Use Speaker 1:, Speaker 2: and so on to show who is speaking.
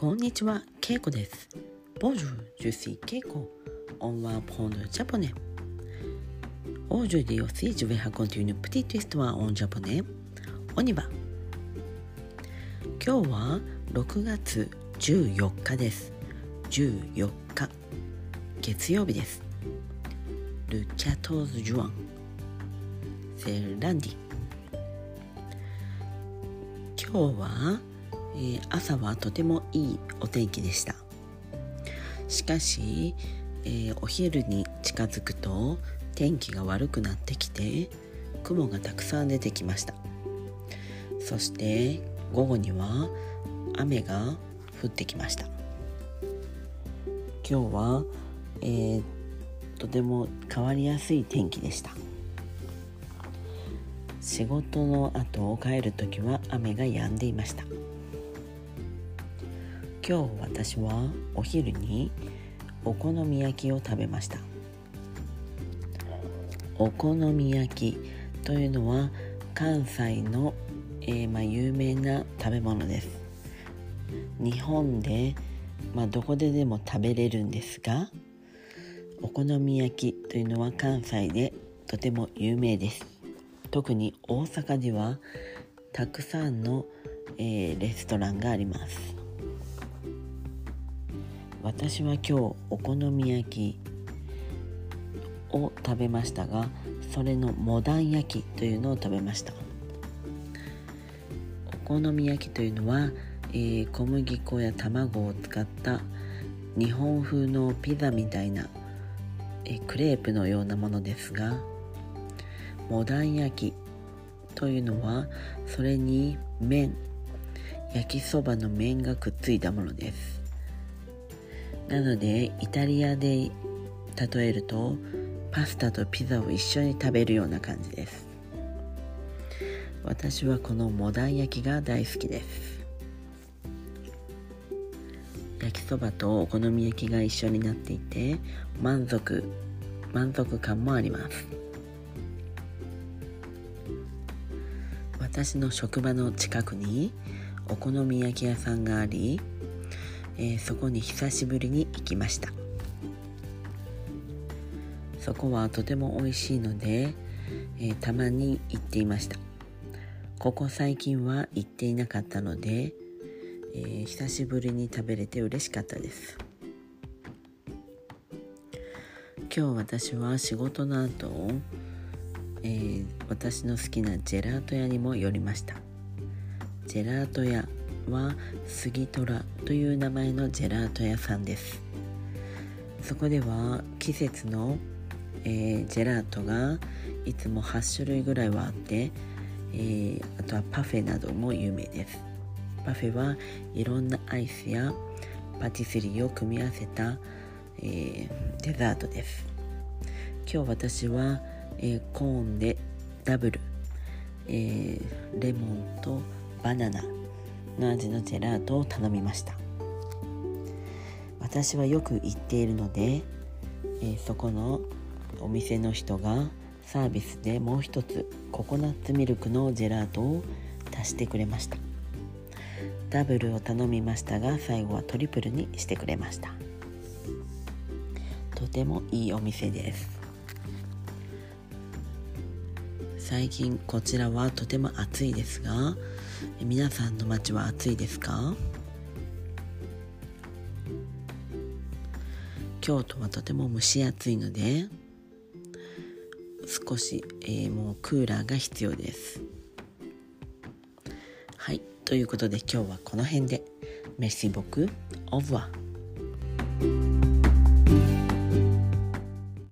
Speaker 1: こんにちは、ケイコです。Bonjour, je suis Keiko. On va prendre japonais. Aujourd'hui aussi, je vais raconter une petite histoire en japonais. On y va. 今日は6月14日です。14日、月曜日です。Le 14 juin. C'est lundi. 今日は、えー朝はとてもいいお天気でした。しかし、えーお昼に近づくと天気が悪くなってきて雲がたくさん出てきました。そして午後には雨が降ってきました。今日は、えーとても変わりやすい天気でした。仕事の後帰る時は雨が止んでいました。今日私はお昼にお好み焼きを食べました。お好み焼きというのは関西の、えーまあ、有名な食べ物です。日本で、まあ、どこででも食べれるんですがお好み焼きというのは関西でとても有名です。特に大阪ではたくさんの、えーレストランがあります。私は今日お好み焼きを食べましたがそれのモダン焼きというのを食べました。お好み焼きというのは、えー小麦粉や卵を使った日本風のピザみたいな、えークレープのようなものですがモダン焼きというのはそれに麺焼きそばの麺がくっついたものです。なのでイタリアで例えるとパスタとピザを一緒に食べるような感じです。私はこのモダン焼きが大好きです。焼きそばとお好み焼きが一緒になっていて満足満足感もあります。私の職場の近くにお好み焼き屋さんがありえーそこに久しぶりに行きました。そこはとても美味しいので、えーたまに行っていました。ここ最近は行っていなかったので、えー久しぶりに食べれて嬉しかったです。今日私は仕事の後、えー私の好きなジェラート屋にも寄りました。ジェラート屋は杉虎という名前のジェラート屋さんです。そこでは季節の、えージェラートがいつも8種類ぐらいはあって、えーあとはパフェなども有名です。パフェはいろんなアイスやパティスリーを組み合わせた、えーデザートです。今日私は、えコーンでダブル、えレモンとバナナの味のジェラートを頼みました。私はよく行っているので、えーそこのお店の人がサービスでもう一つココナッツミルクのジェラートを足してくれました。ダブルを頼みましたが最後はトリプルにしてくれました。とてもいいお店です。最近こちらはとても暑いですが皆さんの街は暑いですか？京都はとても蒸し暑いので少し、えーもうクーラーが必要です。はいということで今日はこの辺で。メッシボクオブワ。